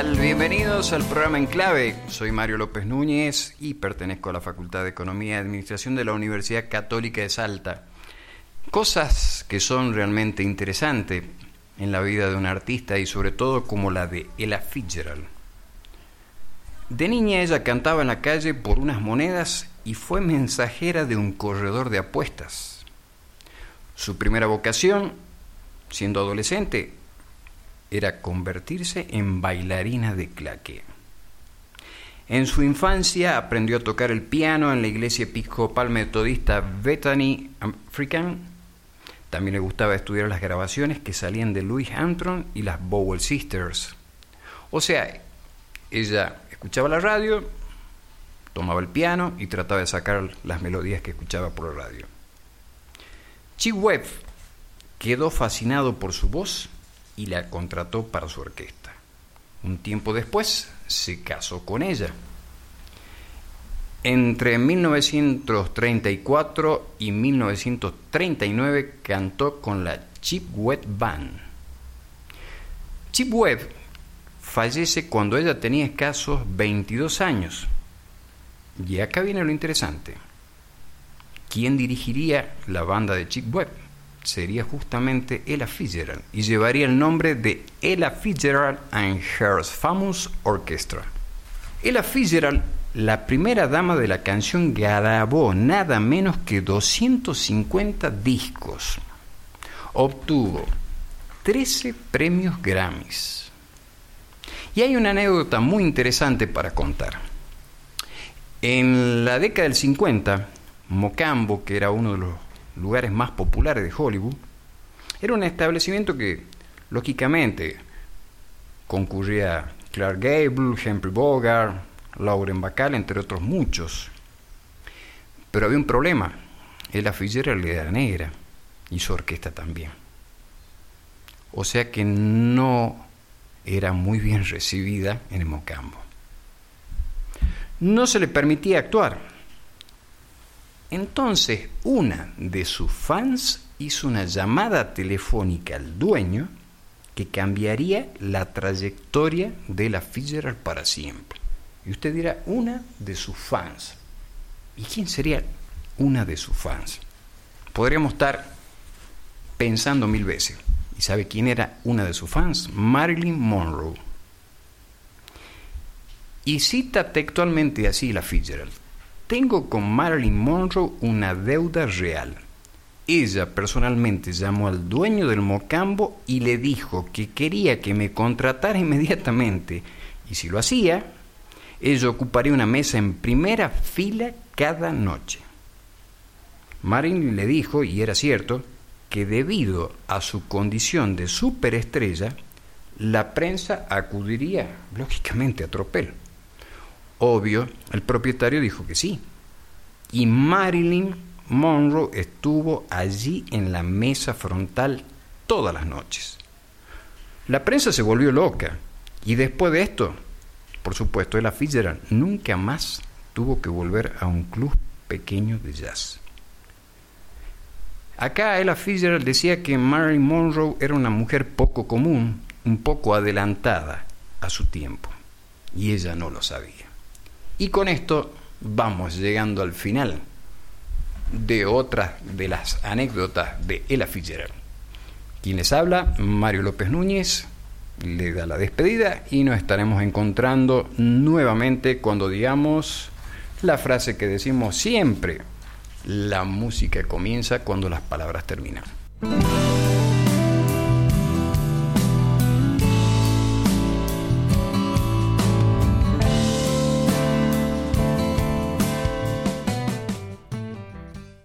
Bienvenidos al programa En Clave. Soy Mario López Núñez y pertenezco a la Facultad de Economía y Administración de la Universidad Católica de Salta. Cosas que son realmente interesantes en la vida de un artista y sobre todo como la de Ella Fitzgerald. De niña ella cantaba en la calle por unas monedas y fue mensajera de un corredor de apuestas. Su primera vocación, siendo adolescente, era convertirse en bailarina de claque. En su infancia aprendió a tocar el piano en la iglesia episcopal metodista Bethany African. También le gustaba estudiar las grabaciones que salían de Louis Armstrong y las Bowell Sisters. O sea, ella escuchaba la radio, tomaba el piano y trataba de sacar las melodías que escuchaba por la radio. Chick Webb quedó fascinado por su voz y la contrató para su orquesta. Un tiempo después se casó con ella. Entre 1934 y 1939 cantó con la Chip Webb Band. Chip Webb fallece cuando ella tenía escasos 22 años. Y acá viene lo interesante. ¿Quién dirigiría la banda de Chip Webb? Sería justamente Ella Fitzgerald y llevaría el nombre de Ella Fitzgerald and Her Famous Orchestra. Ella Fitzgerald, la primera dama de la canción, grabó nada menos que 250 discos. Obtuvo 13 premios Grammys. Y hay una anécdota muy interesante para contar. En la década del 50, Mocambo, que era uno de los lugares más populares de Hollywood, era un establecimiento que, lógicamente, concurría Clark Gable, Henry Bogart, Lauren Bacall, entre otros muchos. Pero había un problema. Ella Fitzgerald era negra y su orquesta también. O sea que no era muy bien recibida en el Mocambo. No se le permitía actuar entonces una de sus fans hizo una llamada telefónica al dueño que cambiaría la trayectoria de la Fitzgerald para siempre. Y usted dirá, una de sus fans. ¿Y quién sería una de sus fans? Podríamos estar pensando mil veces. ¿Y sabe quién era una de sus fans? Marilyn Monroe. Y cita textualmente así la Fitzgerald. Tengo con Marilyn Monroe una deuda real. Ella personalmente llamó al dueño del Mocambo y le dijo que quería que me contratara inmediatamente y si lo hacía, ella ocuparía una mesa en primera fila cada noche. Marilyn le dijo, y era cierto, que debido a su condición de superestrella, la prensa acudiría lógicamente a tropel. Obvio, el propietario dijo que sí. Y Marilyn Monroe estuvo allí en la mesa frontal todas las noches. La prensa se volvió loca y después de esto, por supuesto, Ella Fitzgerald nunca más tuvo que volver a un club pequeño de jazz. Acá Ella Fitzgerald decía que Marilyn Monroe era una mujer poco común, un poco adelantada a su tiempo, y ella no lo sabía. Y con esto vamos llegando al final de otra de las anécdotas de Ella Fitzgerald. Quien les habla, Mario López Núñez, le da la despedida y nos estaremos encontrando nuevamente cuando digamos la frase que decimos siempre, la música comienza cuando las palabras terminan.